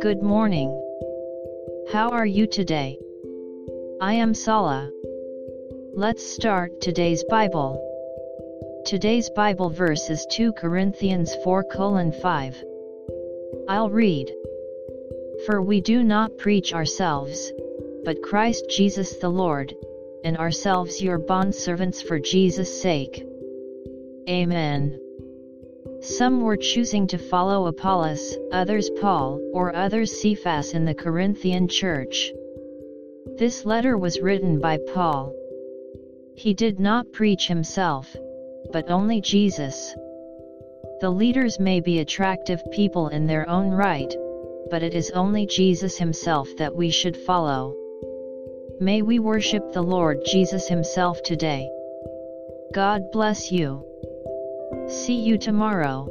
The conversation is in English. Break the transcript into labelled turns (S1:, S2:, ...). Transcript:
S1: Good morning. How are you today? I am Sala. Let's start today's Bible. Today's Bible verse is 2 Corinthians 4 5. I'll read. For we do not preach ourselves, but Christ Jesus the Lord, and ourselves your bondservants for Jesus' sake. Amen. Some were choosing to follow Apollos, others Paul, or others Cephas in the Corinthian church. This letter was written by Paul. He did not preach himself, but only Jesus. The leaders may be attractive people in their own right, but it is only Jesus himself that we should follow. May we worship the Lord Jesus himself today. God bless you. See you tomorrow.